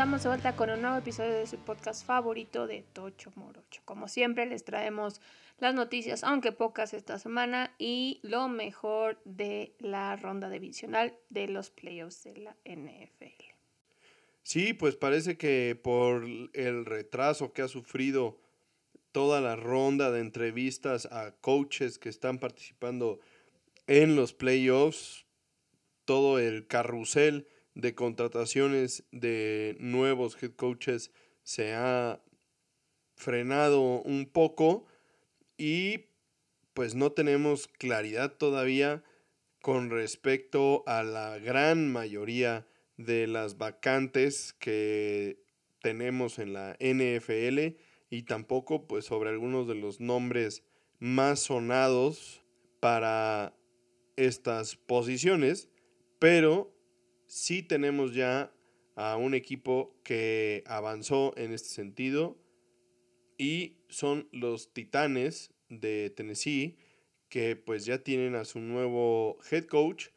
Estamos de vuelta con un nuevo episodio de su podcast favorito de Tocho Morocho. Como siempre les traemos las noticias, aunque pocas esta semana, y lo mejor de la ronda divisional de los playoffs de la NFL. Sí, pues parece que por el retraso que ha sufrido toda la ronda de entrevistas a coaches que están participando en los playoffs, todo el carrusel de contrataciones de nuevos head coaches se ha frenado un poco y pues no tenemos claridad todavía con respecto a la gran mayoría de las vacantes que tenemos en la NFL y tampoco pues sobre algunos de los nombres más sonados para estas posiciones, pero sí tenemos ya a un equipo que avanzó en este sentido y son los Titanes de Tennessee que pues ya tienen a su nuevo head coach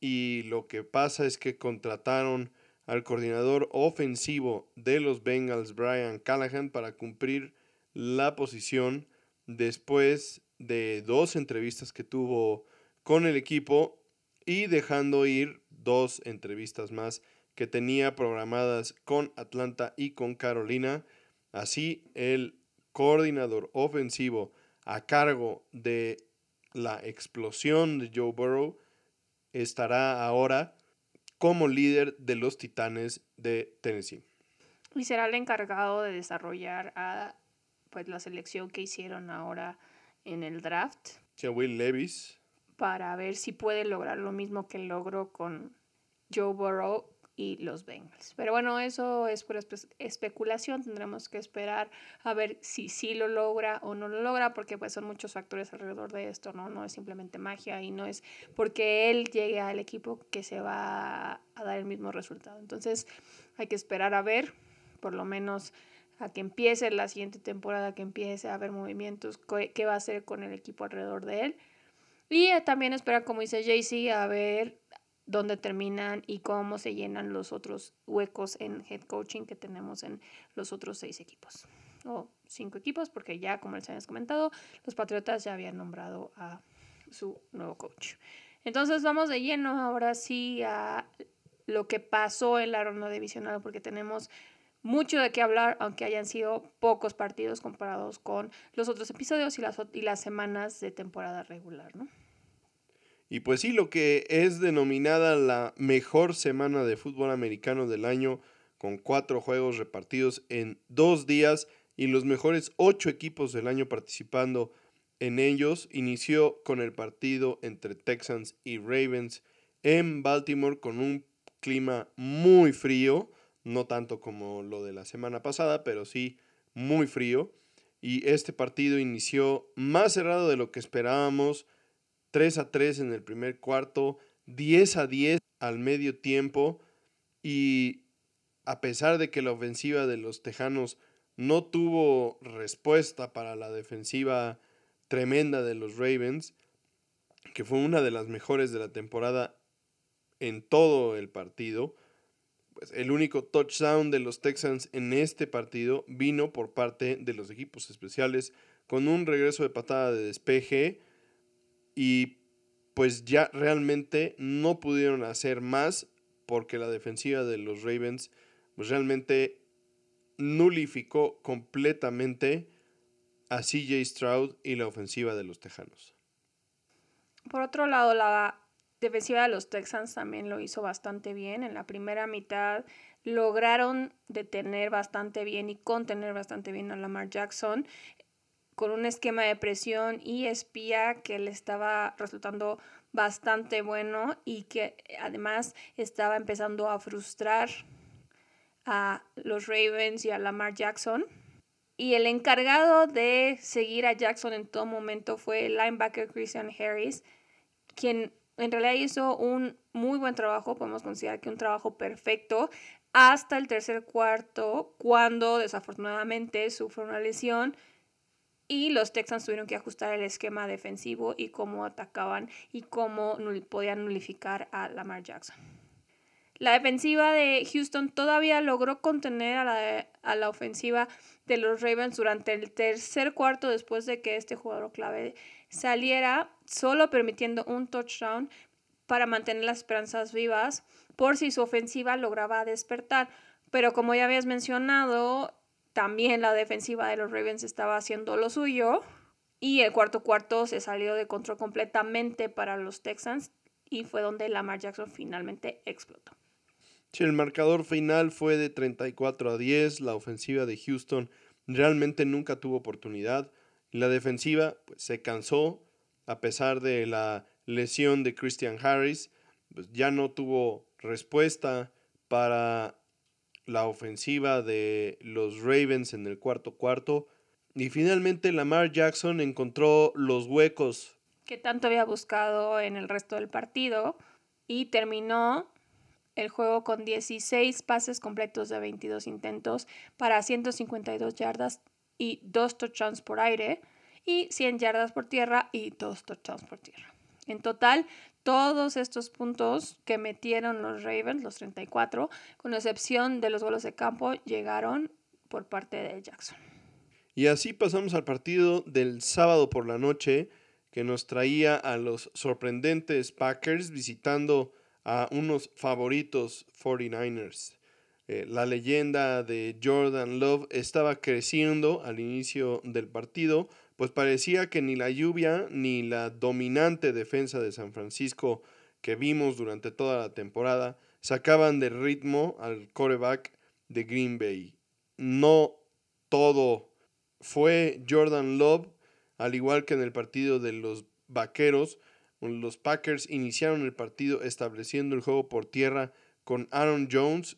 y lo que pasa es que contrataron al coordinador ofensivo de los Bengals, Brian Callahan, para cumplir la posición después de dos entrevistas que tuvo con el equipo y dejando ir dos entrevistas más que tenía programadas con Atlanta y con Carolina. Así, el coordinador ofensivo a cargo de la explosión de Joe Burrow estará ahora como líder de los Titanes de Tennessee. Y será el encargado de desarrollar a pues la selección que hicieron ahora en el draft. Sí, Will Levis. Para ver si puede lograr lo mismo que logró con Joe Burrow y los Bengals. Pero bueno, eso es por especulación, tendremos que esperar a ver si sí lo logra o no lo logra, porque pues son muchos factores alrededor de esto, ¿no? No es simplemente magia y no es porque él llegue al equipo que se va a dar el mismo resultado. Entonces hay que esperar a ver, por lo menos a que empiece la siguiente temporada, que empiece a haber movimientos, qué va a hacer con el equipo alrededor de él. Y también esperar, como dice JC, a ver dónde terminan y cómo se llenan los otros huecos en head coaching que tenemos en los otros seis equipos o cinco equipos, porque ya, como les habíamos comentado, los Patriotas ya habían nombrado a su nuevo coach. Entonces vamos de lleno ahora sí a lo que pasó en la ronda divisional, porque tenemos mucho de qué hablar, aunque hayan sido pocos partidos comparados con los otros episodios y las, y las semanas de temporada regular, ¿no? Y pues sí, lo que es denominada la mejor semana de fútbol americano del año, con cuatro juegos repartidos en dos días y los mejores ocho equipos del año participando en ellos, inició con el partido entre Texans y Ravens en Baltimore con un clima muy frío, no tanto como lo de la semana pasada, pero sí muy frío. Y este partido inició más cerrado de lo que esperábamos 3 a 3 en el primer cuarto, 10 a 10 al medio tiempo y a pesar de que la ofensiva de los Tejanos no tuvo respuesta para la defensiva tremenda de los Ravens, que fue una de las mejores de la temporada en todo el partido, pues el único touchdown de los Texans en este partido vino por parte de los equipos especiales con un regreso de patada de despeje y pues ya realmente no pudieron hacer más porque la defensiva de los Ravens pues realmente nulificó completamente a CJ Stroud y la ofensiva de los Tejanos. Por otro lado, la defensiva de los Texans también lo hizo bastante bien. En la primera mitad lograron detener bastante bien y contener bastante bien a Lamar Jackson con un esquema de presión y espía que le estaba resultando bastante bueno y que además estaba empezando a frustrar a los Ravens y a Lamar Jackson. Y el encargado de seguir a Jackson en todo momento fue el linebacker Christian Harris, quien en realidad hizo un muy buen trabajo, podemos considerar que un trabajo perfecto, hasta el tercer cuarto, cuando desafortunadamente sufre una lesión y los Texans tuvieron que ajustar el esquema defensivo y cómo atacaban y cómo podían nulificar a Lamar Jackson. La defensiva de Houston todavía logró contener a la, a la ofensiva de los Ravens durante el tercer cuarto después de que este jugador clave saliera, solo permitiendo un touchdown para mantener las esperanzas vivas por si su ofensiva lograba despertar. Pero como ya habías mencionado, también la defensiva de los Ravens estaba haciendo lo suyo y el cuarto cuarto se salió de control completamente para los Texans y fue donde Lamar Jackson finalmente explotó. Sí, el marcador final fue de 34 a 10. La ofensiva de Houston realmente nunca tuvo oportunidad. La defensiva pues, se cansó a pesar de la lesión de Christian Harris. Pues, ya no tuvo respuesta para la ofensiva de los Ravens en el cuarto cuarto. Y finalmente Lamar Jackson encontró los huecos que tanto había buscado en el resto del partido y terminó el juego con 16 pases completos de 22 intentos para 152 yardas y 2 touchdowns por aire y 100 yardas por tierra y 2 touchdowns por tierra. En total, todos estos puntos que metieron los Ravens, los 34, con excepción de los goles de campo, llegaron por parte de Jackson. Y así pasamos al partido del sábado por la noche que nos traía a los sorprendentes Packers visitando a unos favoritos 49ers. Eh, la leyenda de Jordan Love estaba creciendo al inicio del partido, pues parecía que ni la lluvia ni la dominante defensa de San Francisco que vimos durante toda la temporada sacaban de ritmo al coreback de Green Bay. No todo fue Jordan Love, al igual que en el partido de los Vaqueros, los Packers iniciaron el partido estableciendo el juego por tierra con Aaron Jones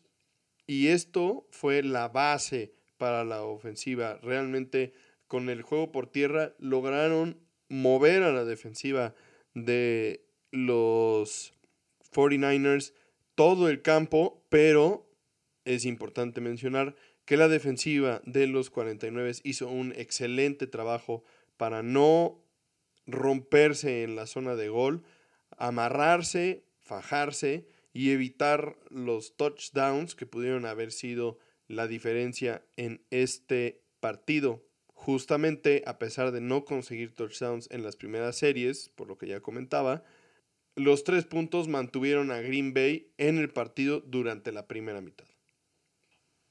y esto fue la base para la ofensiva. Realmente con el juego por tierra lograron mover a la defensiva de los 49ers todo el campo, pero es importante mencionar que la defensiva de los 49 hizo un excelente trabajo para no romperse en la zona de gol, amarrarse, fajarse y evitar los touchdowns que pudieron haber sido la diferencia en este partido. Justamente a pesar de no conseguir touchdowns en las primeras series, por lo que ya comentaba, los tres puntos mantuvieron a Green Bay en el partido durante la primera mitad.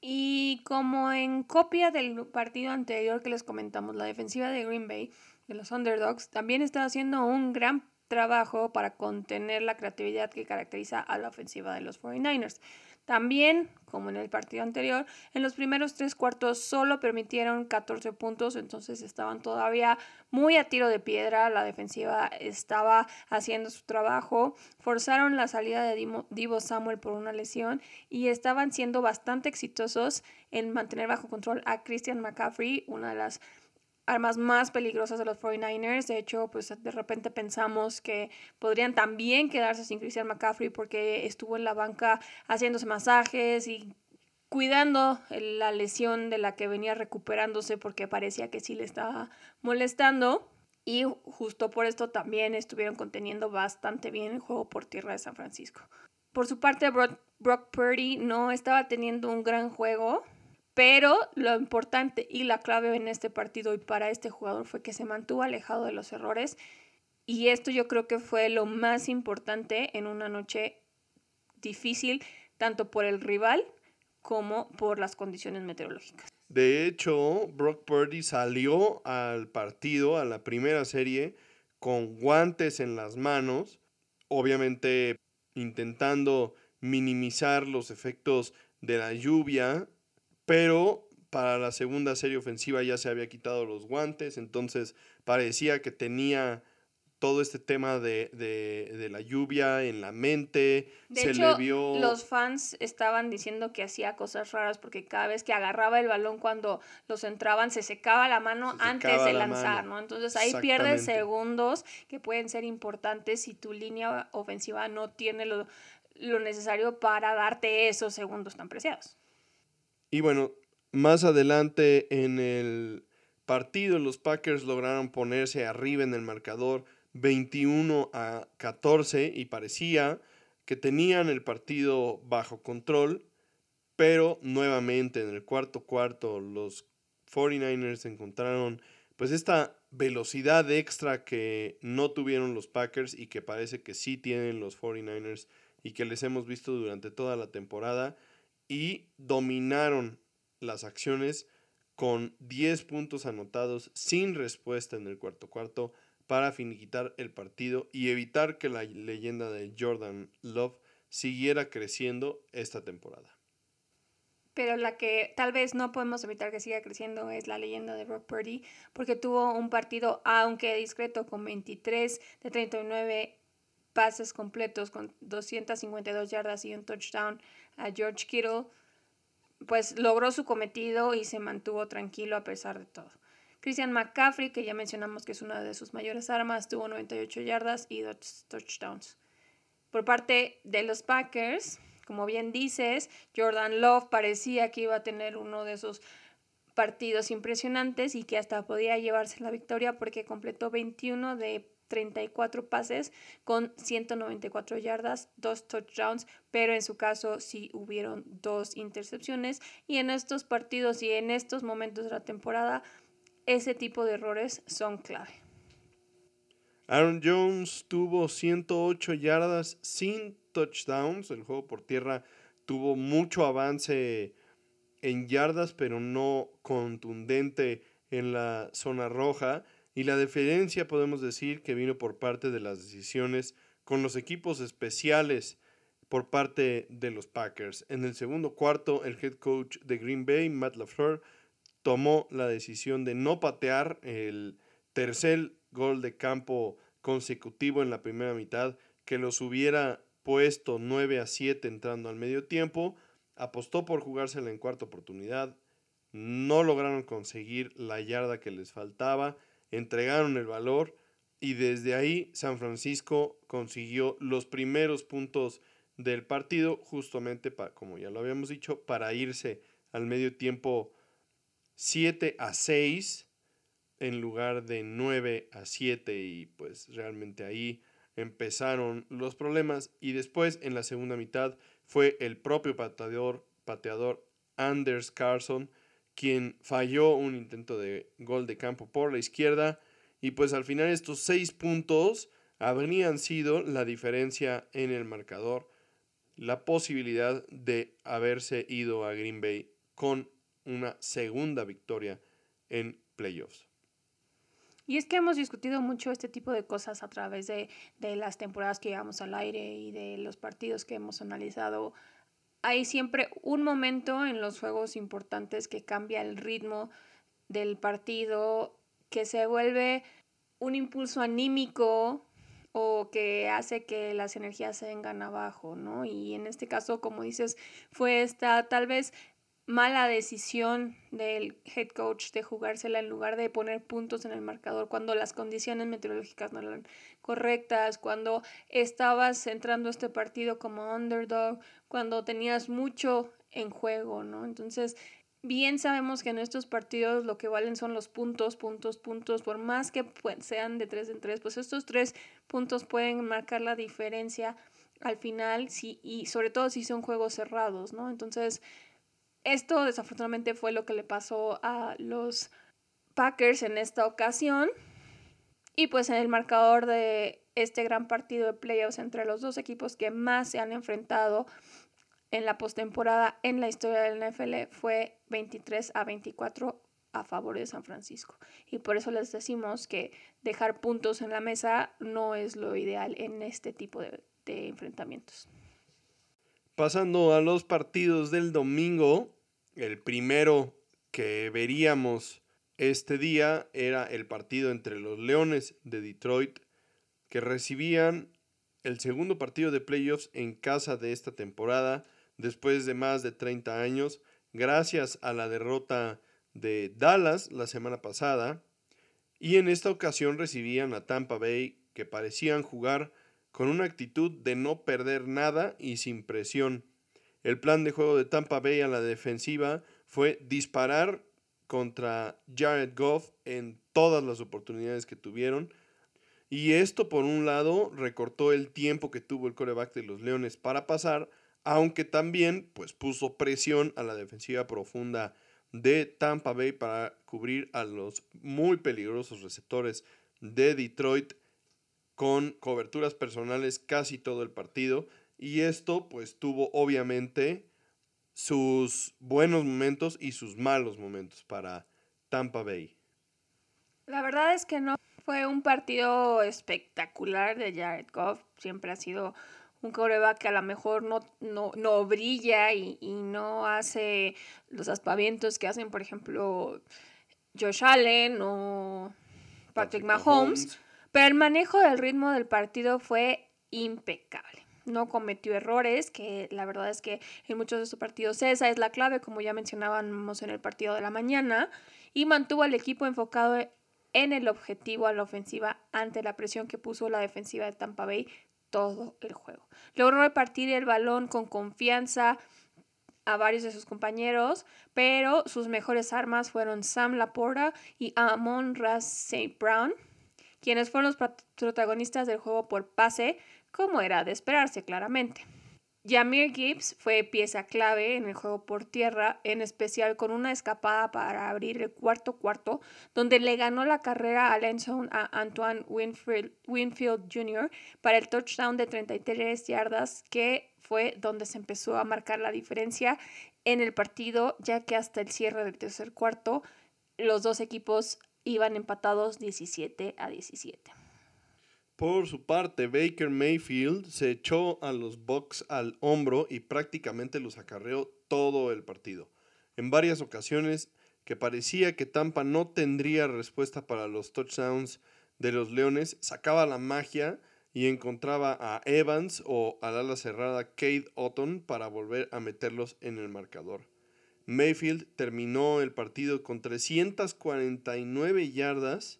Y como en copia del partido anterior que les comentamos, la defensiva de Green Bay de los underdogs, también está haciendo un gran trabajo para contener la creatividad que caracteriza a la ofensiva de los 49ers. También, como en el partido anterior, en los primeros tres cuartos solo permitieron 14 puntos, entonces estaban todavía muy a tiro de piedra, la defensiva estaba haciendo su trabajo, forzaron la salida de Divo Samuel por una lesión y estaban siendo bastante exitosos en mantener bajo control a Christian McCaffrey, una de las armas más peligrosas de los 49ers. De hecho, pues de repente pensamos que podrían también quedarse sin Christian McCaffrey porque estuvo en la banca haciéndose masajes y cuidando la lesión de la que venía recuperándose porque parecía que sí le estaba molestando. Y justo por esto también estuvieron conteniendo bastante bien el juego por tierra de San Francisco. Por su parte, Brock, Brock Purdy no estaba teniendo un gran juego. Pero lo importante y la clave en este partido y para este jugador fue que se mantuvo alejado de los errores. Y esto yo creo que fue lo más importante en una noche difícil, tanto por el rival como por las condiciones meteorológicas. De hecho, Brock Purdy salió al partido, a la primera serie, con guantes en las manos, obviamente intentando minimizar los efectos de la lluvia pero para la segunda serie ofensiva ya se había quitado los guantes, entonces parecía que tenía todo este tema de, la lluvia en la mente. De se le vio. Los fans estaban diciendo que hacía cosas raras porque cada vez que agarraba el balón cuando los entraban se secaba la mano antes de lanzar, ¿no? Entonces ahí pierdes segundos que pueden ser importantes si tu línea ofensiva no tiene lo, lo necesario para darte esos segundos tan preciados. Y bueno, más adelante en el partido los Packers lograron ponerse arriba en el marcador 21 a 14 y parecía que tenían el partido bajo control, pero nuevamente en el cuarto cuarto los 49ers encontraron pues esta velocidad extra que no tuvieron los Packers y que parece que sí tienen los 49ers y que les hemos visto durante toda la temporada y dominaron las acciones con 10 puntos anotados sin respuesta en el cuarto cuarto para finiquitar el partido y evitar que la leyenda de Jordan Love siguiera creciendo esta temporada. Pero la que tal vez no podemos evitar que siga creciendo es la leyenda de Brock Purdy, porque tuvo un partido, aunque discreto, con 23 de 39 pases completos, con 252 yardas y un touchdown a George Kittle pues logró su cometido y se mantuvo tranquilo a pesar de todo. Christian McCaffrey, que ya mencionamos que es una de sus mayores armas, tuvo 98 yardas y dos touchdowns. Por parte de los Packers, como bien dices, Jordan Love parecía que iba a tener uno de esos partidos impresionantes y que hasta podía llevarse la victoria porque completó 21 de 34 pases con 194 yardas, dos touchdowns, pero en su caso sí hubieron dos intercepciones y en estos partidos y en estos momentos de la temporada ese tipo de errores son clave. Aaron Jones tuvo 108 yardas sin touchdowns, el juego por tierra tuvo mucho avance en yardas, pero no contundente en la zona roja. Y la diferencia podemos decir que vino por parte de las decisiones con los equipos especiales por parte de los Packers. En el segundo cuarto, el head coach de Green Bay, Matt LaFleur, tomó la decisión de no patear el tercer gol de campo consecutivo en la primera mitad, que los hubiera puesto 9 a 7 entrando al medio tiempo. Apostó por jugársela en cuarta oportunidad. No lograron conseguir la yarda que les faltaba entregaron el valor y desde ahí San Francisco consiguió los primeros puntos del partido justamente para, como ya lo habíamos dicho, para irse al medio tiempo 7 a 6 en lugar de 9 a 7 y pues realmente ahí empezaron los problemas. Y después en la segunda mitad fue el propio pateador, pateador Anders Carson quien falló un intento de gol de campo por la izquierda. Y pues al final estos seis puntos habrían sido la diferencia en el marcador, la posibilidad de haberse ido a Green Bay con una segunda victoria en playoffs. Y es que hemos discutido mucho este tipo de cosas a través de, de las temporadas que llevamos al aire y de los partidos que hemos analizado hay siempre un momento en los juegos importantes que cambia el ritmo del partido, que se vuelve un impulso anímico o que hace que las energías se vengan abajo, ¿no? Y en este caso, como dices, fue esta tal vez mala decisión del head coach de jugársela en lugar de poner puntos en el marcador cuando las condiciones meteorológicas no eran correctas, cuando estabas entrando a este partido como underdog, cuando tenías mucho en juego, ¿no? Entonces, bien sabemos que en estos partidos lo que valen son los puntos, puntos, puntos, por más que sean de tres en tres, pues estos tres puntos pueden marcar la diferencia al final, sí, y sobre todo si son juegos cerrados, ¿no? Entonces, esto desafortunadamente fue lo que le pasó a los Packers en esta ocasión. Y pues en el marcador de este gran partido de playoffs entre los dos equipos que más se han enfrentado en la postemporada en la historia del NFL fue 23 a 24 a favor de San Francisco. Y por eso les decimos que dejar puntos en la mesa no es lo ideal en este tipo de, de enfrentamientos. Pasando a los partidos del domingo, el primero que veríamos este día era el partido entre los Leones de Detroit, que recibían el segundo partido de playoffs en casa de esta temporada, después de más de 30 años, gracias a la derrota de Dallas la semana pasada, y en esta ocasión recibían a Tampa Bay, que parecían jugar con una actitud de no perder nada y sin presión. El plan de juego de Tampa Bay a la defensiva fue disparar contra Jared Goff en todas las oportunidades que tuvieron Y esto, por un lado, recortó el tiempo que tuvo el coreback de los Leones para pasar, aunque también pues, puso presión a la defensiva profunda de Tampa Bay para cubrir a los muy peligrosos receptores de Detroit con coberturas personales casi todo el partido. Y esto pues tuvo obviamente sus buenos momentos y sus malos momentos para Tampa Bay. La verdad es que no fue un partido espectacular de Jared Goff. Siempre ha sido un coreback que a lo mejor no, no, brilla y, no hace los aspavientos que hacen, por ejemplo, Josh Allen o Patrick, Mahomes. Pero el manejo del ritmo del partido fue impecable. No cometió errores, que la verdad es que en muchos de sus partidos esa es la clave, como ya mencionábamos en el partido de la mañana, y mantuvo al equipo enfocado en el objetivo a la ofensiva ante la presión que puso la defensiva de Tampa Bay todo el juego. Logró repartir el balón con confianza a varios de sus compañeros, pero sus mejores armas fueron Sam Laporta y Amon Ross Brown, quienes fueron los protagonistas del juego por pase, como era de esperarse claramente. Jamir Gibbs fue pieza clave en el juego por tierra, en especial con una escapada para abrir el cuarto cuarto, donde le ganó la carrera a Lenson a Antoine Winfield, Jr. para el touchdown de 33 yardas, que fue donde se empezó a marcar la diferencia en el partido, ya que hasta el cierre del tercer cuarto los dos equipos iban empatados 17 a 17. Por su parte, Baker Mayfield se echó a los Bucks al hombro y prácticamente los acarreó todo el partido. En varias ocasiones que parecía que Tampa no tendría respuesta para los touchdowns de los Leones, sacaba la magia y encontraba a Evans o al ala cerrada Kate Otton para volver a meterlos en el marcador. Mayfield terminó el partido con 349 yardas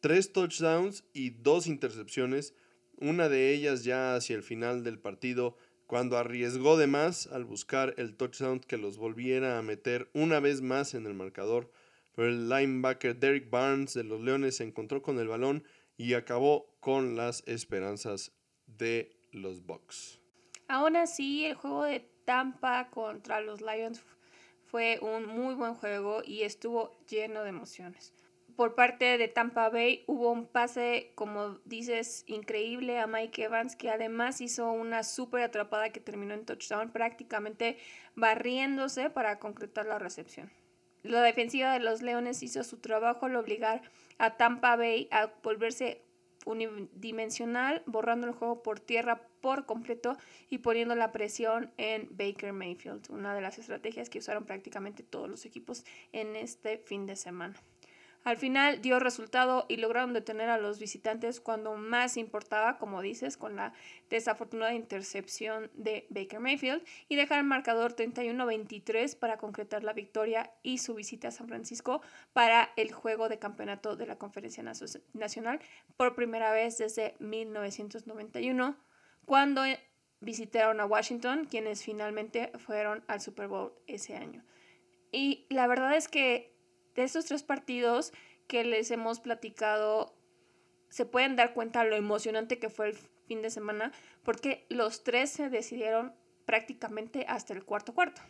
tres touchdowns y dos intercepciones, una de ellas ya hacia el final del partido, cuando arriesgó de más al buscar el touchdown que los volviera a meter una vez más en el marcador. Pero el linebacker Derek Barnes de los Leones se encontró con el balón y acabó con las esperanzas de los Bucks. Aún así, el juego de Tampa contra los Lions fue un muy buen juego y estuvo lleno de emociones por parte de Tampa Bay hubo un pase, como dices, increíble a Mike Evans, que además hizo una súper atrapada que terminó en touchdown, prácticamente barriéndose para concretar la recepción. La defensiva de los Leones hizo su trabajo al obligar a Tampa Bay a volverse unidimensional, borrando el juego por tierra por completo y poniendo la presión en Baker Mayfield, una de las estrategias que usaron prácticamente todos los equipos en este fin de semana. Al final dio resultado y lograron detener a los visitantes cuando más importaba, como dices, con la desafortunada intercepción de Baker Mayfield y dejar el marcador 31-23 para concretar la victoria y su visita a San Francisco para el juego de campeonato de la Conferencia Nacional por primera vez desde 1991, cuando visitaron a Washington, quienes finalmente fueron al Super Bowl ese año. Y la verdad es que de estos tres partidos que les hemos platicado, se pueden dar cuenta lo emocionante que fue el fin de semana, porque los tres se decidieron prácticamente hasta el cuarto cuarto.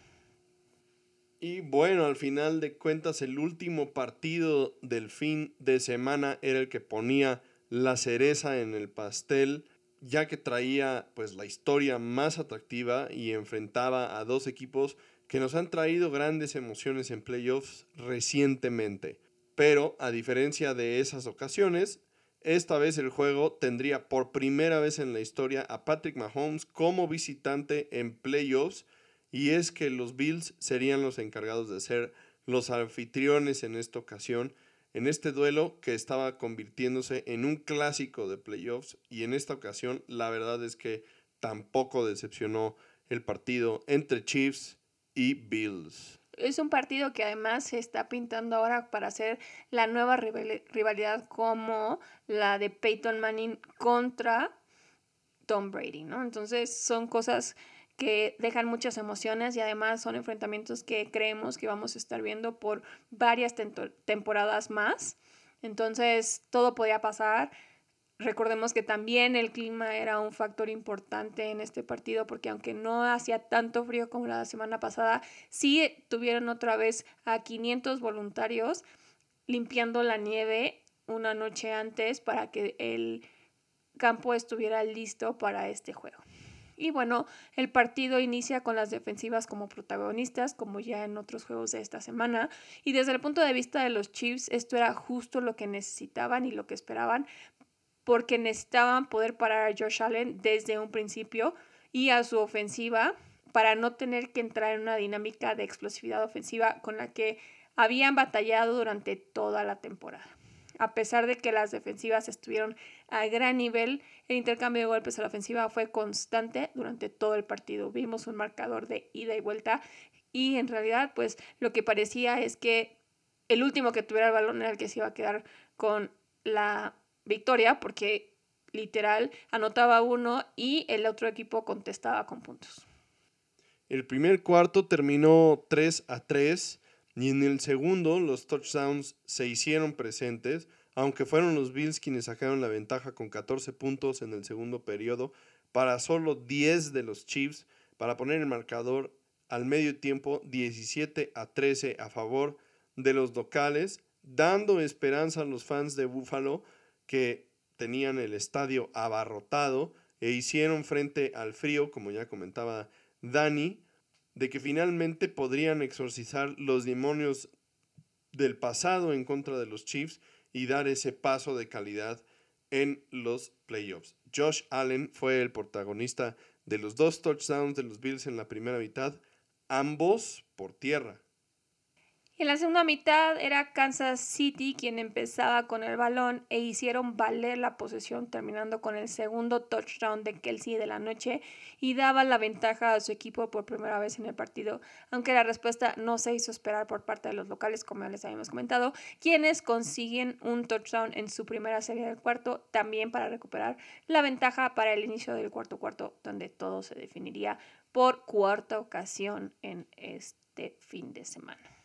Y bueno, al final de cuentas, el último partido del fin de semana era el que ponía la cereza en el pastel, ya que traía pues la historia más atractiva y enfrentaba a dos equipos que nos han traído grandes emociones en playoffs recientemente. Pero, a diferencia de esas ocasiones, esta vez el juego tendría por primera vez en la historia a Patrick Mahomes como visitante en playoffs y es que los Bills serían los encargados de ser los anfitriones en esta ocasión, en este duelo que estaba convirtiéndose en un clásico de playoffs y en esta ocasión la verdad es que tampoco decepcionó el partido entre Chiefs Es un partido que además se está pintando ahora para hacer la nueva rivalidad como la de Peyton Manning contra Tom Brady, ¿no? Entonces son cosas que dejan muchas emociones y además son enfrentamientos que creemos que vamos a estar viendo por varias temporadas más. Entonces todo podía pasar. Recordemos que también el clima era un factor importante en este partido porque aunque no hacía tanto frío como la semana pasada, sí tuvieron otra vez a 500 voluntarios limpiando la nieve una noche antes para que el campo estuviera listo para este juego. Y bueno, el partido inicia con las defensivas como protagonistas, como ya en otros juegos de esta semana. Y desde el punto de vista de los Chiefs, esto era justo lo que necesitaban y lo que esperaban, porque necesitaban poder parar a Josh Allen desde un principio y a su ofensiva para no tener que entrar en una dinámica de explosividad ofensiva con la que habían batallado durante toda la temporada. A pesar de que las defensivas estuvieron a gran nivel, el intercambio de golpes a la ofensiva fue constante durante todo el partido. Vimos un marcador de ida y vuelta y en realidad pues lo que parecía es que el último que tuviera el balón era el que se iba a quedar con la victoria porque literal anotaba uno y el otro equipo contestaba con puntos. El primer cuarto terminó 3 a 3 y en el segundo los touchdowns se hicieron presentes, aunque fueron los Bills quienes sacaron la ventaja con 14 puntos en el segundo periodo para solo 10 de los Chiefs para poner el marcador al medio tiempo 17 a 13 a favor de los locales, dando esperanza a los fans de Buffalo que tenían el estadio abarrotado e hicieron frente al frío, como ya comentaba Dani, de que finalmente podrían exorcizar los demonios del pasado en contra de los Chiefs y dar ese paso de calidad en los playoffs. Josh Allen fue el protagonista de los dos touchdowns de los Bills en la primera mitad, ambos por tierra. En la segunda mitad era Kansas City quien empezaba con el balón e hicieron valer la posesión terminando con el segundo touchdown de Kelsey de la noche y daba la ventaja a su equipo por primera vez en el partido, aunque la respuesta no se hizo esperar por parte de los locales como ya les habíamos comentado, quienes consiguen un touchdown en su primera serie del cuarto también para recuperar la ventaja para el inicio del cuarto cuarto donde todo se definiría por cuarta ocasión en este fin de semana.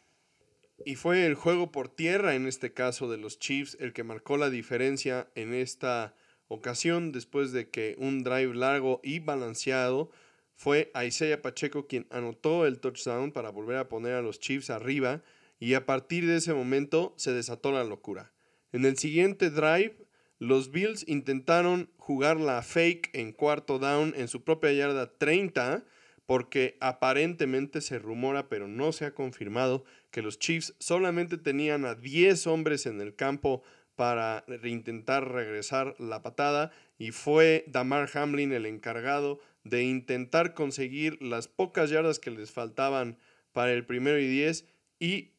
Y fue el juego por tierra, en este caso de los Chiefs, el que marcó la diferencia en esta ocasión, después de que un drive largo y balanceado fue Isaiah Pacheco quien anotó el touchdown para volver a poner a los Chiefs arriba y a partir de ese momento se desató la locura. En el siguiente drive, los Bills intentaron jugar la fake en cuarto down en su propia yarda 30 porque aparentemente se rumora, pero no se ha confirmado, que los Chiefs solamente tenían a 10 hombres en el campo para intentar regresar la patada y fue Damar Hamlin el encargado de intentar conseguir las pocas yardas que les faltaban para el primero y 10 y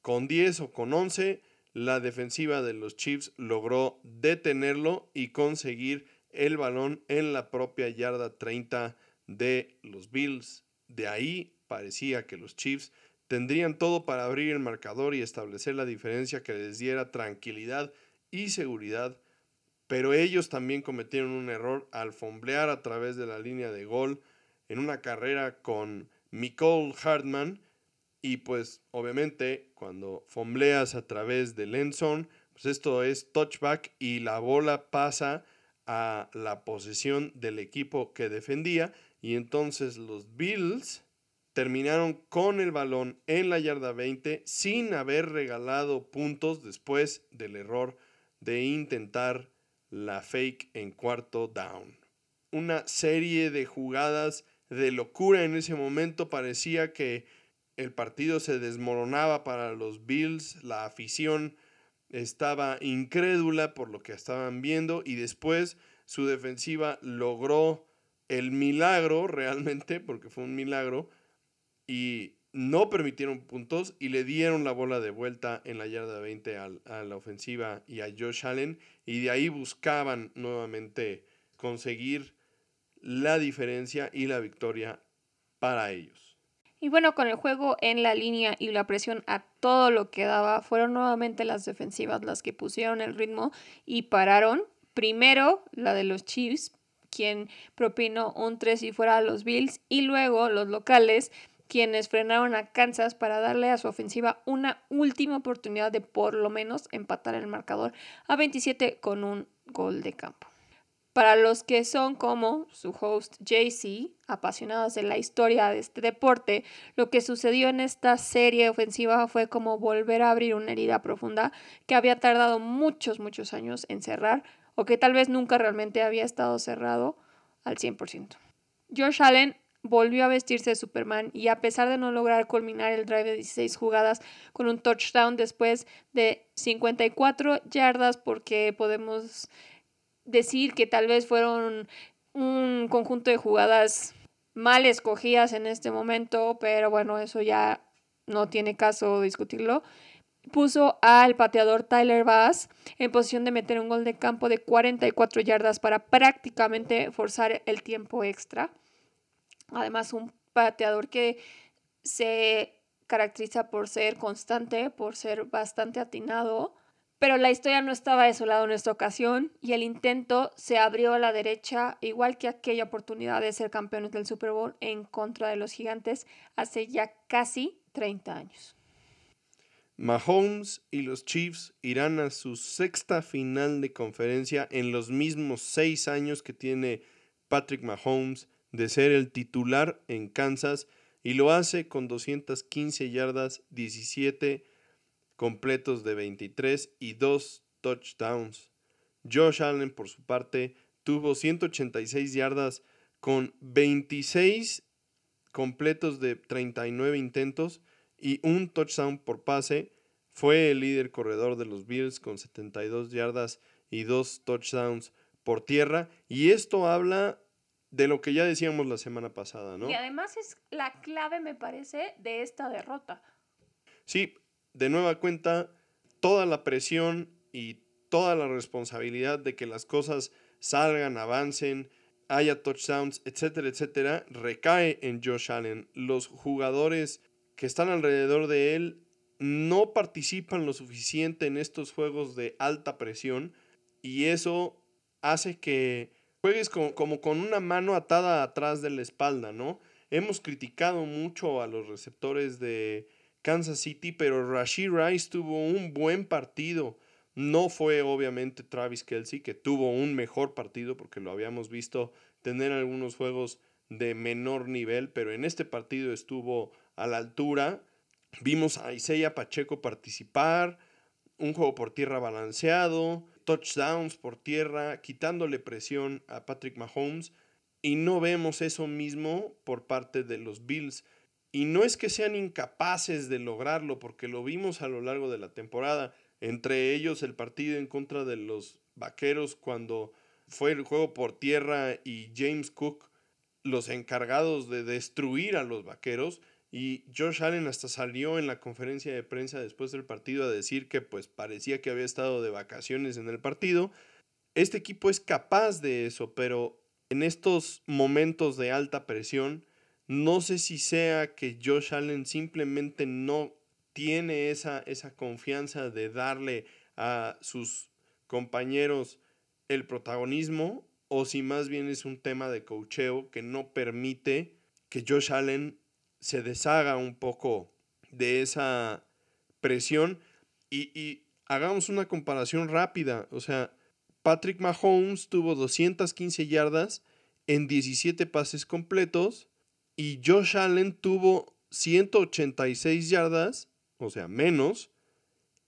con 10 o con 11 la defensiva de los Chiefs logró detenerlo y conseguir el balón en la propia yarda 30 de los Bills. De ahí parecía que los Chiefs tendrían todo para abrir el marcador y establecer la diferencia que les diera tranquilidad y seguridad, pero ellos también cometieron un error al fomblear a través de la línea de gol en una carrera con Nicole Hartman. Y pues obviamente cuando fombleas a través del end pues esto es touchback y la bola pasa a la posesión del equipo que defendía. Y entonces los Bills terminaron con el balón en la yarda 20 sin haber regalado puntos después del error de intentar la fake en cuarto down. Una serie de jugadas de locura en ese momento parecía que el partido se desmoronaba para los Bills, la afición estaba incrédula por lo que estaban viendo y después su defensiva logró el milagro realmente, porque fue un milagro, y no permitieron puntos y le dieron la bola de vuelta en la yarda 20 a, a la ofensiva y a Josh Allen, y de ahí buscaban nuevamente conseguir la diferencia y la victoria para ellos. Y bueno, con el juego en la línea y la presión a todo lo que daba, fueron nuevamente las defensivas las que pusieron el ritmo y pararon. Primero la de los Chiefs, quien propinó un 3 y fuera a los Bills, y luego los locales, quienes frenaron a Kansas para darle a su ofensiva una última oportunidad de por lo menos empatar el marcador a 27 con un gol de campo. Para los que son como su host JC, apasionados de la historia de este deporte, lo que sucedió en esta serie ofensiva fue como volver a abrir una herida profunda que había tardado muchos, muchos años en cerrar o que tal vez nunca realmente había estado cerrado al 100%. Josh Allen volvió a vestirse de Superman y a pesar de no lograr culminar el drive de 16 jugadas con un touchdown después de 54 yardas porque podemos decir que tal vez fueron un conjunto de jugadas mal escogidas en este momento, pero bueno, eso ya no tiene caso discutirlo. Puso al pateador Tyler Bass en posición de meter un gol de campo de 44 yardas para prácticamente forzar el tiempo extra. Además, un pateador que se caracteriza por ser constante, por ser bastante atinado pero la historia no estaba de su lado en esta ocasión y el intento se abrió a la derecha, igual que aquella oportunidad de ser campeones del Super Bowl en contra de los gigantes hace ya casi 30 años. Mahomes y los Chiefs irán a su sexta final de conferencia en los mismos seis años que tiene Patrick Mahomes de ser el titular en Kansas y lo hace con 215 yardas, 17 completos de 23 y 2 touchdowns. Josh Allen, por su parte, tuvo 186 yardas con 26 completos de 39 intentos y un touchdown por pase. Fue el líder corredor de los Bills con 72 yardas y 2 touchdowns por tierra. Y esto habla de lo que ya decíamos la semana pasada, ¿no? Y además es la clave, me parece, de esta derrota. Sí, de nueva cuenta, toda la presión y toda la responsabilidad de que las cosas salgan, avancen, haya touchdowns, etcétera, etcétera, recae en Josh Allen. Los jugadores que están alrededor de él no participan lo suficiente en estos juegos de alta presión y eso hace que juegues como, como, con una mano atada atrás de la espalda, ¿no? Hemos criticado mucho a los receptores de, Kansas City, pero Rashid Rice tuvo un buen partido. No fue obviamente Travis Kelsey, que tuvo un mejor partido porque lo habíamos visto tener algunos juegos de menor nivel, pero en este partido estuvo a la altura. Vimos a Isaiah Pacheco participar, un juego por tierra balanceado, touchdowns por tierra, quitándole presión a Patrick Mahomes. Y no vemos eso mismo por parte de los Bills. Y no es que sean incapaces de lograrlo, porque lo vimos a lo largo de la temporada, entre ellos el partido en contra de los Vaqueros cuando fue el juego por tierra y James Cook los encargados de destruir a los Vaqueros y Josh Allen hasta salió en la conferencia de prensa después del partido a decir que pues parecía que había estado de vacaciones en el partido. Este equipo es capaz de eso, pero en estos momentos de alta presión no sé si sea que Josh Allen simplemente no tiene esa, esa confianza de darle a sus compañeros el protagonismo o si más bien es un tema de cocheo que no permite que Josh Allen se deshaga un poco de esa presión y, y hagamos una comparación rápida. O sea, Patrick Mahomes tuvo 215 yardas en 17 pases completos y Josh Allen tuvo 186 yardas, o sea, menos,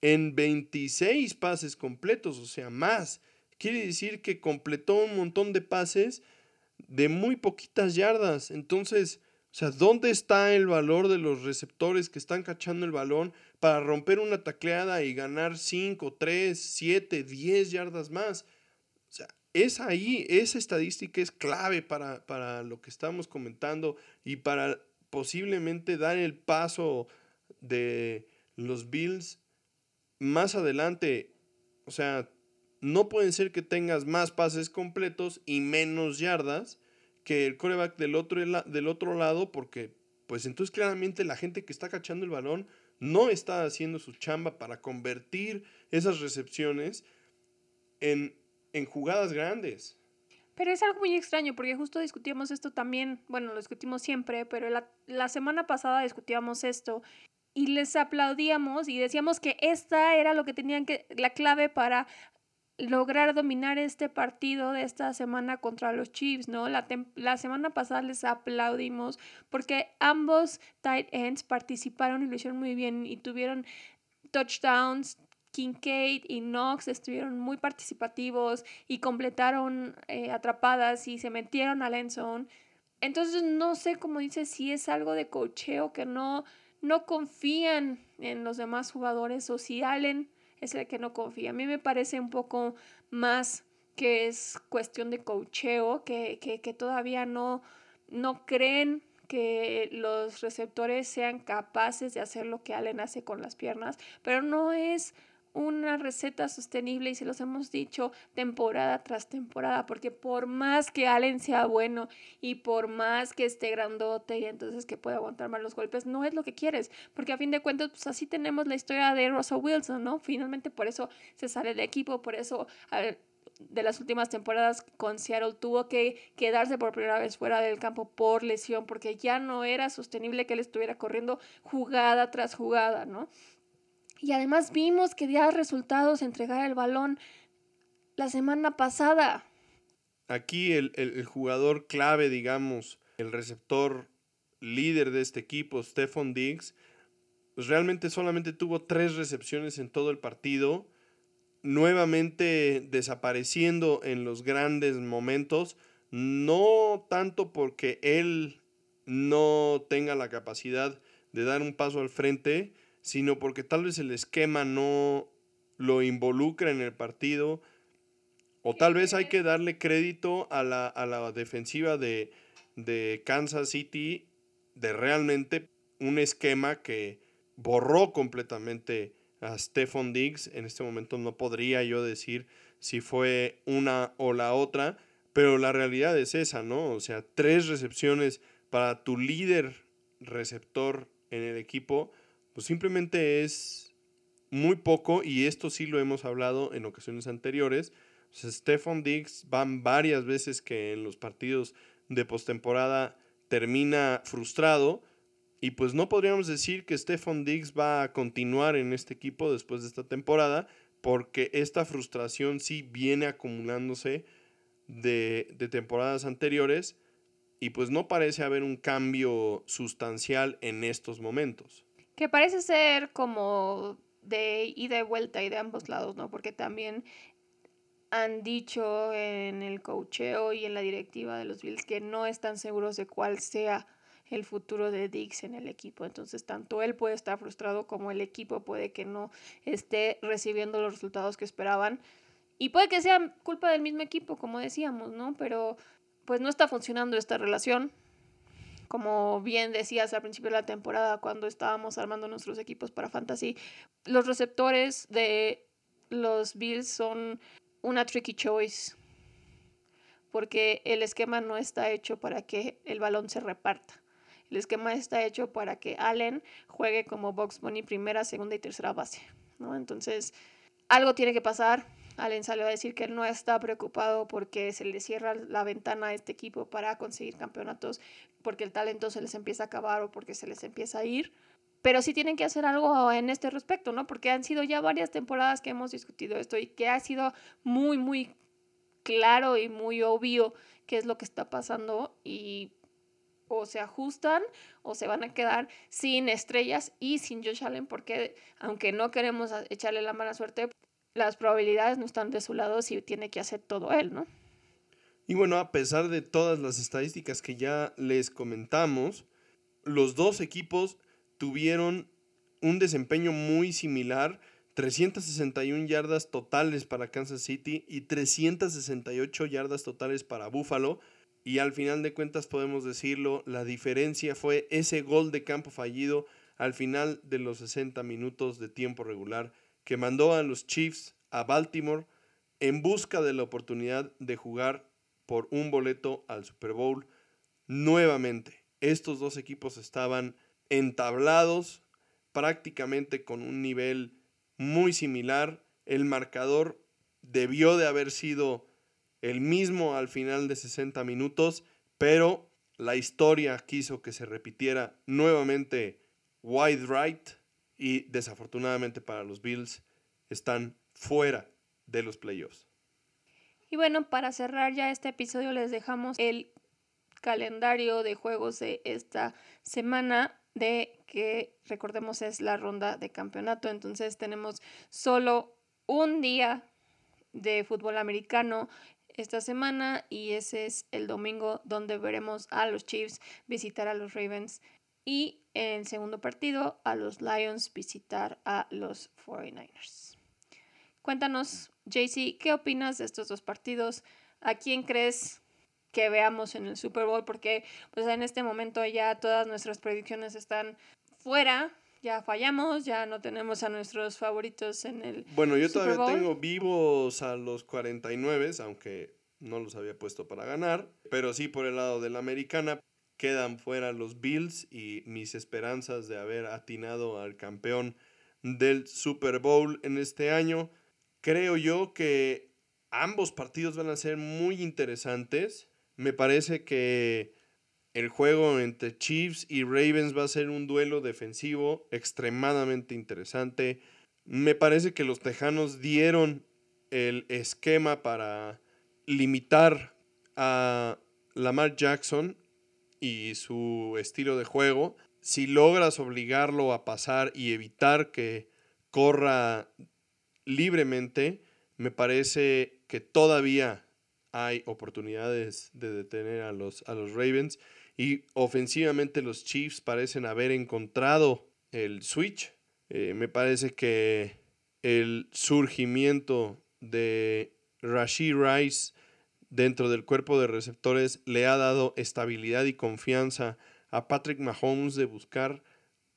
en 26 pases completos, o sea, más. Quiere decir que completó un montón de pases de muy poquitas yardas. Entonces, o sea, ¿dónde está el valor de los receptores que están cachando el balón para romper una tacleada y ganar 5, 3, 7, 10 yardas más? O sea, es ahí, esa estadística es clave para, para lo que estamos comentando y para posiblemente dar el paso de los Bills más adelante. O sea, no pueden ser que tengas más pases completos y menos yardas que el coreback del otro, del otro lado, porque pues entonces claramente la gente que está cachando el balón no está haciendo su chamba para convertir esas recepciones en en jugadas grandes. Pero es algo muy extraño porque justo discutíamos esto también, bueno, lo discutimos siempre, pero la, la semana pasada discutíamos esto y les aplaudíamos y decíamos que esta era lo que tenían que, la clave para lograr dominar este partido de esta semana contra los Chiefs, ¿no? La, la, semana pasada les aplaudimos porque ambos tight ends participaron y lo hicieron muy bien y tuvieron touchdowns. Kincaid y Knox estuvieron muy participativos y completaron eh, atrapadas y se metieron al end zone. Entonces no sé cómo dice si es algo de cocheo que no, no confían en los demás jugadores o si Allen es el que no confía. A mí me parece un poco más que es cuestión de cocheo, que, que, todavía no, no creen que los receptores sean capaces de hacer lo que Allen hace con las piernas, pero no es una receta sostenible y se los hemos dicho temporada tras temporada, porque por más que Allen sea bueno y por más que esté grandote y entonces que pueda aguantar más los golpes, no es lo que quieres, porque a fin de cuentas, pues así tenemos la historia de Russell Wilson, ¿no? Finalmente por eso se sale de equipo, por eso de las últimas temporadas con Seattle tuvo que quedarse por primera vez fuera del campo por lesión, porque ya no era sostenible que él estuviera corriendo jugada tras jugada, ¿no? Y además vimos que dio resultados entregar el balón la semana pasada. Aquí el, jugador clave, digamos, el receptor líder de este equipo, Stephon Diggs, pues realmente solamente tuvo tres recepciones en todo el partido, nuevamente desapareciendo en los grandes momentos, no tanto porque él no tenga la capacidad de dar un paso al frente, sino porque tal vez el esquema no lo involucra en el partido, o tal vez hay que darle crédito a la, defensiva de, de Kansas City de realmente un esquema que borró completamente a Stephon Diggs. En este momento no podría yo decir si fue una o la otra, pero la realidad es esa, ¿no? O sea, tres recepciones para tu líder receptor en el equipo pues simplemente es muy poco y esto sí lo hemos hablado en ocasiones anteriores. Sea, Stephon Diggs van varias veces que en los partidos de postemporada termina frustrado y pues no podríamos decir que Stephon Diggs va a continuar en este equipo después de esta temporada porque esta frustración sí viene acumulándose de temporadas anteriores y pues no parece haber un cambio sustancial en estos momentos. Que parece ser como de ida y vuelta y de ambos lados, ¿no? Porque también han dicho en el cocheo y en la directiva de los Bills que no están seguros de cuál sea el futuro de Dix en el equipo. Entonces, tanto él puede estar frustrado como el equipo puede que no esté recibiendo los resultados que esperaban. Y puede que sea culpa del mismo equipo, como decíamos, ¿no? Pero pues no está funcionando esta relación como bien decías al principio de la temporada cuando estábamos armando nuestros equipos para fantasy, los receptores de los Bills son una tricky choice porque el esquema no está hecho para que el balón se reparta. El esquema está hecho para que Allen juegue como box bunny primera, segunda y tercera base, ¿no? Entonces, algo tiene que pasar Allen salió a decir que él no está preocupado porque se le cierra la ventana a este equipo para conseguir campeonatos, porque el talento se les empieza a acabar o porque se les empieza a ir. Pero sí tienen que hacer algo en este respecto, ¿no? Porque han sido ya varias temporadas que hemos discutido esto y que ha sido muy, muy claro y muy obvio qué es lo que está pasando y o se ajustan o se van a quedar sin estrellas y sin Josh Allen porque aunque no queremos echarle la mala suerte, las probabilidades no están de su lado si tiene que hacer todo él, ¿no? Y bueno, a pesar de todas las estadísticas que ya les comentamos, los dos equipos tuvieron un desempeño muy similar, 361 yardas totales para Kansas City y 368 yardas totales para Buffalo. Y al final de cuentas podemos decirlo, la diferencia fue ese gol de campo fallido al final de los 60 minutos de tiempo regular que mandó a los Chiefs a Baltimore en busca de la oportunidad de jugar por un boleto al Super Bowl nuevamente. Estos dos equipos estaban entablados prácticamente con un nivel muy similar. El marcador debió de haber sido el mismo al final de 60 minutos, pero la historia quiso que se repitiera nuevamente wide right y desafortunadamente para los Bills están fuera de los playoffs. Y bueno, para cerrar ya este episodio les dejamos el calendario de juegos de esta semana de que recordemos es la ronda de campeonato. Entonces tenemos solo un día de fútbol americano esta semana y ese es el domingo donde veremos a los Chiefs visitar a los Ravens y en el segundo partido a los Lions visitar a los 49ers. Cuéntanos, JC, ¿qué opinas de estos dos partidos? ¿A quién crees que veamos en el Super Bowl? Porque pues en este momento ya todas nuestras predicciones están fuera ya fallamos, ya no tenemos a nuestros favoritos en el. Bueno, yo todavía tengo vivos a los 49, aunque no los había puesto para ganar, pero sí por el lado de la americana quedan fuera los Bills y mis esperanzas de haber atinado al campeón del Super Bowl en este año. Creo yo que ambos partidos van a ser muy interesantes. Me parece que el juego entre Chiefs y Ravens va a ser un duelo defensivo extremadamente interesante. Me parece que los Tejanos dieron el esquema para limitar a Lamar Jackson y su estilo de juego. Si logras obligarlo a pasar y evitar que corra libremente, me parece que todavía hay oportunidades de detener a los, a los Ravens. Y ofensivamente los Chiefs parecen haber encontrado el switch. Eh, me parece que el surgimiento de Rashid Rice dentro del cuerpo de receptores le ha dado estabilidad y confianza a Patrick Mahomes de buscar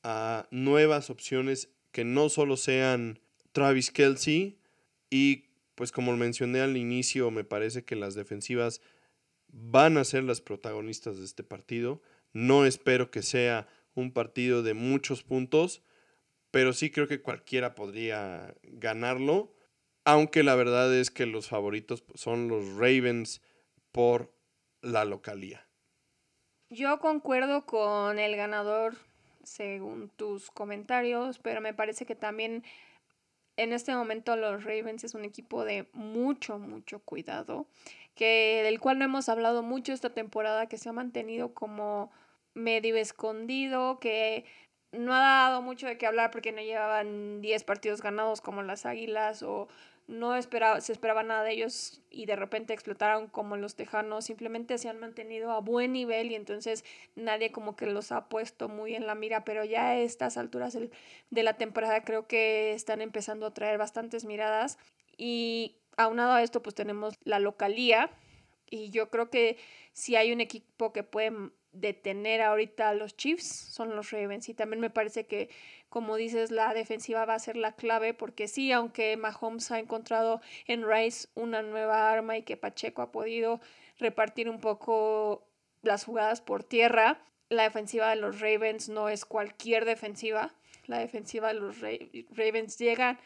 a nuevas opciones que no solo sean Travis Kelsey y pues como mencioné al inicio me parece que las defensivas van a ser las protagonistas de este partido. No espero que sea un partido de muchos puntos, pero sí creo que cualquiera podría ganarlo, aunque la verdad es que los favoritos son los Ravens por la localía. Yo concuerdo con el ganador según tus comentarios, pero me parece que también en este momento los Ravens es un equipo de mucho, mucho cuidado que del cual no hemos hablado mucho esta temporada, que se ha mantenido como medio escondido, que no ha dado mucho de qué hablar porque no llevaban 10 partidos ganados como las Águilas o no esperaba, se esperaba nada de ellos y de repente explotaron como los Tejanos, simplemente se han mantenido a buen nivel y entonces nadie como que los ha puesto muy en la mira, pero ya a estas alturas de la temporada creo que están empezando a traer bastantes miradas y aunado a esto, pues tenemos la localía. Y yo creo que si hay un equipo que puede detener ahorita a los Chiefs, son los Ravens. Y también me parece que, como dices, la defensiva va a ser la clave, porque sí, aunque Mahomes ha encontrado en Rice una nueva arma y que Pacheco ha podido repartir un poco las jugadas por tierra, la defensiva de los Ravens no es cualquier defensiva. La defensiva de los Ravens llega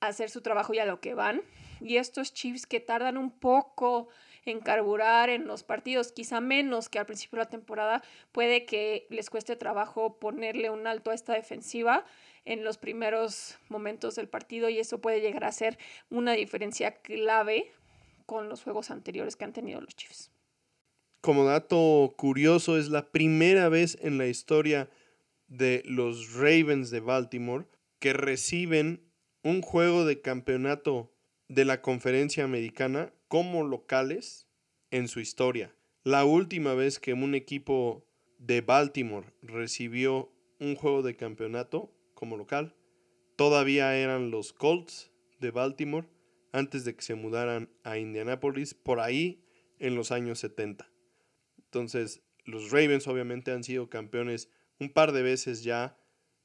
a hacer su trabajo y a lo que van y estos Chiefs que tardan un poco en carburar en los partidos, quizá menos que al principio de la temporada, puede que les cueste trabajo ponerle un alto a esta defensiva en los primeros momentos del partido y eso puede llegar a ser una diferencia clave con los juegos anteriores que han tenido los Chiefs. Como dato curioso, es la primera vez en la historia de los Ravens de Baltimore que reciben un juego de campeonato de la conferencia americana como locales en su historia. La última vez que un equipo de Baltimore recibió un juego de campeonato como local, todavía eran los Colts de Baltimore antes de que se mudaran a Indianapolis por ahí en los años 70. Entonces, los Ravens obviamente han sido campeones un par de veces ya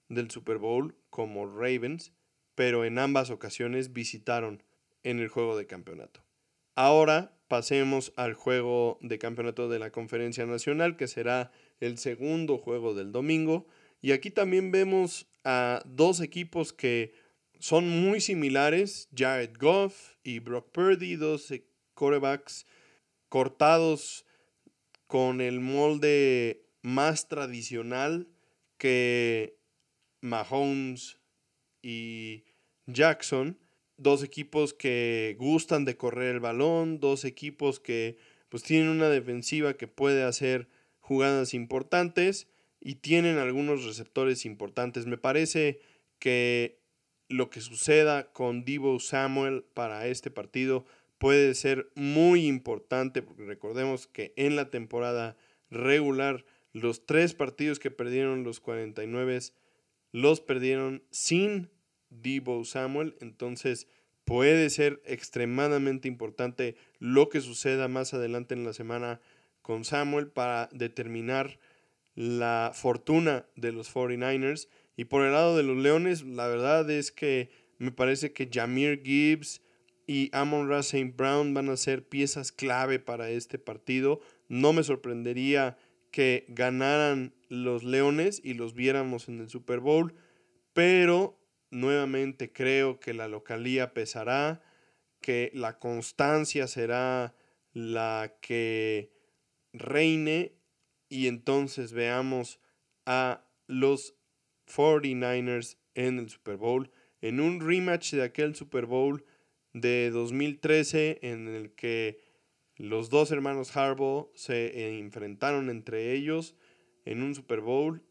del Super Bowl como Ravens, pero en ambas ocasiones visitaron en el juego de campeonato. Ahora pasemos al juego de campeonato de la Conferencia Nacional, que será el segundo juego del domingo. Y aquí también vemos a dos equipos que son muy similares, Jared Goff y Brock Purdy, dos corebacks cortados con el molde más tradicional que Mahomes y Jackson dos equipos que gustan de correr el balón, dos equipos que pues tienen una defensiva que puede hacer jugadas importantes y tienen algunos receptores importantes. Me parece que lo que suceda con Divo Samuel para este partido puede ser muy importante porque recordemos que en la temporada regular los tres partidos que perdieron los 49 los perdieron sin Debo Samuel. Entonces puede ser extremadamente importante lo que suceda más adelante en la semana con Samuel para determinar la fortuna de los 49ers. Y por el lado de los Leones, la verdad es que me parece que Jamir Gibbs y Amon Ra St. Brown van a ser piezas clave para este partido. No me sorprendería que ganaran los Leones y los viéramos en el Super Bowl, pero nuevamente creo que la localía pesará, que la constancia será la que reine y entonces veamos a los 49ers en el Super Bowl, en un rematch de aquel Super Bowl de 2013 en el que los dos hermanos Harbaugh se enfrentaron entre ellos en un Super Bowl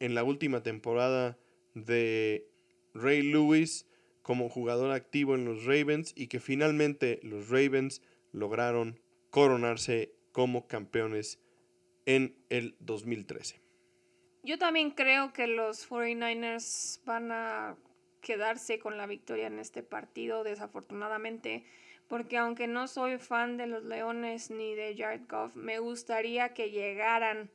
en la última temporada de Ray Lewis como jugador activo en los Ravens y que finalmente los Ravens lograron coronarse como campeones en el 2013. Yo también creo que los 49ers van a quedarse con la victoria en este partido, desafortunadamente porque aunque no soy fan de los Leones ni de Jared Goff, me gustaría que llegaran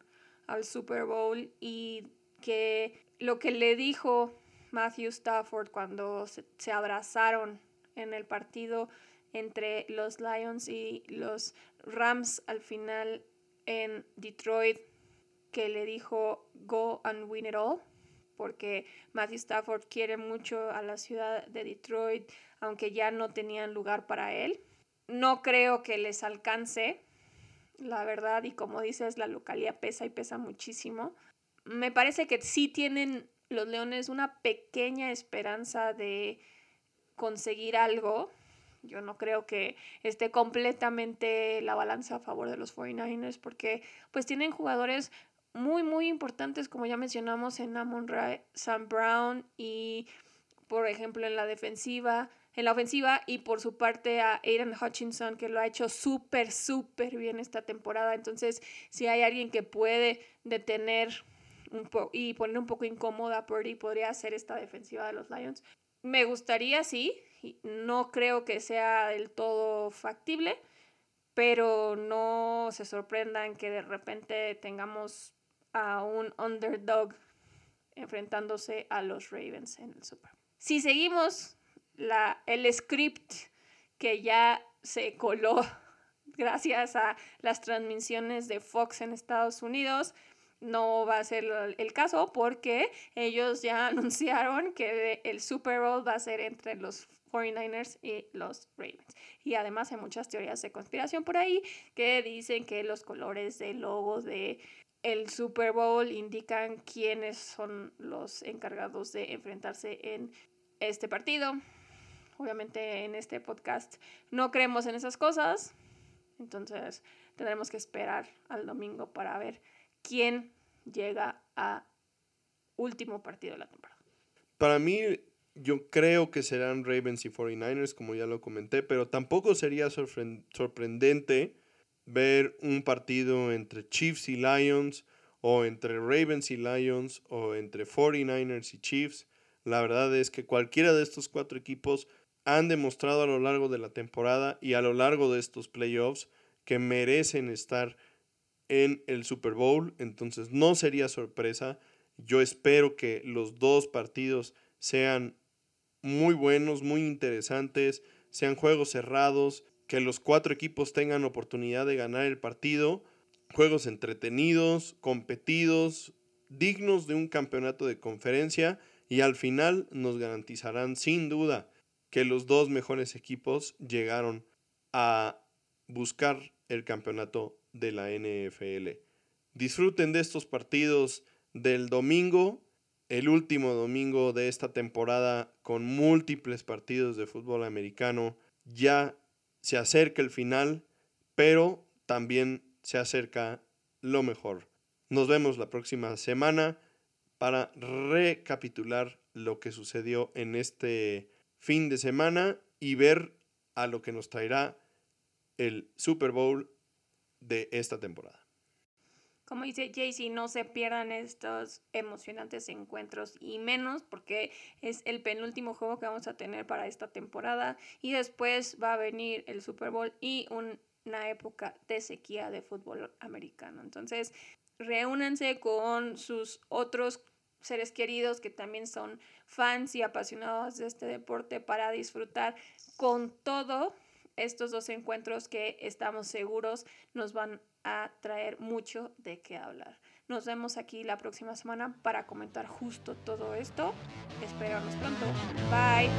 al Super Bowl y que lo que le dijo Matthew Stafford cuando se, abrazaron en el partido entre los Lions y los Rams al final en Detroit, que le dijo go and win it all, porque Matthew Stafford quiere mucho a la ciudad de Detroit, aunque ya no tenían lugar para él. No creo que les alcance, la verdad, y como dices, la localidad pesa y pesa muchísimo. Me parece que sí tienen los Leones una pequeña esperanza de conseguir algo. Yo no creo que esté completamente la balanza a favor de los 49ers porque pues tienen jugadores muy muy importantes como ya mencionamos en Amon Ra Sam Brown y por ejemplo en la defensiva en la ofensiva y por su parte a Aiden Hutchinson que lo ha hecho súper, súper bien esta temporada. Entonces, si hay alguien que puede detener un y poner un poco incómoda a Purdy, podría ser esta defensiva de los Lions. Me gustaría, sí, no creo que sea del todo factible, pero no se sorprendan que de repente tengamos a un underdog enfrentándose a los Ravens en el Super. Si seguimos la, el script que ya se coló gracias a las transmisiones de Fox en Estados Unidos. No va a ser el caso porque ellos ya anunciaron que el Super Bowl va a ser entre los 49ers y los Ravens. Y además hay muchas teorías de conspiración por ahí que dicen que los colores del logo de el Super Bowl indican quiénes son los encargados de enfrentarse en este partido. Obviamente en este podcast no creemos en esas cosas, entonces tendremos que esperar al domingo para ver quién llega a último partido de la temporada. Para mí, yo creo que serán Ravens y 49ers, como ya lo comenté, pero tampoco sería sorprendente ver un partido entre Chiefs y Lions, o entre Ravens y Lions, o entre 49ers y Chiefs. La verdad es que cualquiera de estos cuatro equipos han demostrado a lo largo de la temporada y a lo largo de estos playoffs que merecen estar en el Super Bowl, entonces no sería sorpresa. Yo espero que los dos partidos sean muy buenos, muy interesantes, sean juegos cerrados, que los cuatro equipos tengan oportunidad de ganar el partido, juegos entretenidos, competidos, dignos de un campeonato de conferencia y al final nos garantizarán sin duda que los dos mejores equipos llegaron a buscar el campeonato de la NFL. Disfruten de estos partidos del domingo el último domingo de esta temporada con múltiples partidos de fútbol americano. Ya se acerca el final, pero también se acerca lo mejor. Nos vemos la próxima semana para recapitular lo que sucedió en este fin de semana y ver a lo que nos traerá el Super Bowl de esta temporada. Como dice Jaycee, no se pierdan estos emocionantes encuentros y menos porque es el penúltimo juego que vamos a tener para esta temporada y después va a venir el Super Bowl y una época de sequía de fútbol americano. Entonces, reúnanse con sus otros seres queridos que también son fans y apasionados de este deporte para disfrutar con todo estos dos encuentros que estamos seguros nos van a traer mucho de qué hablar. Nos vemos aquí la próxima semana para comentar justo todo esto. Esperamos pronto. Bye.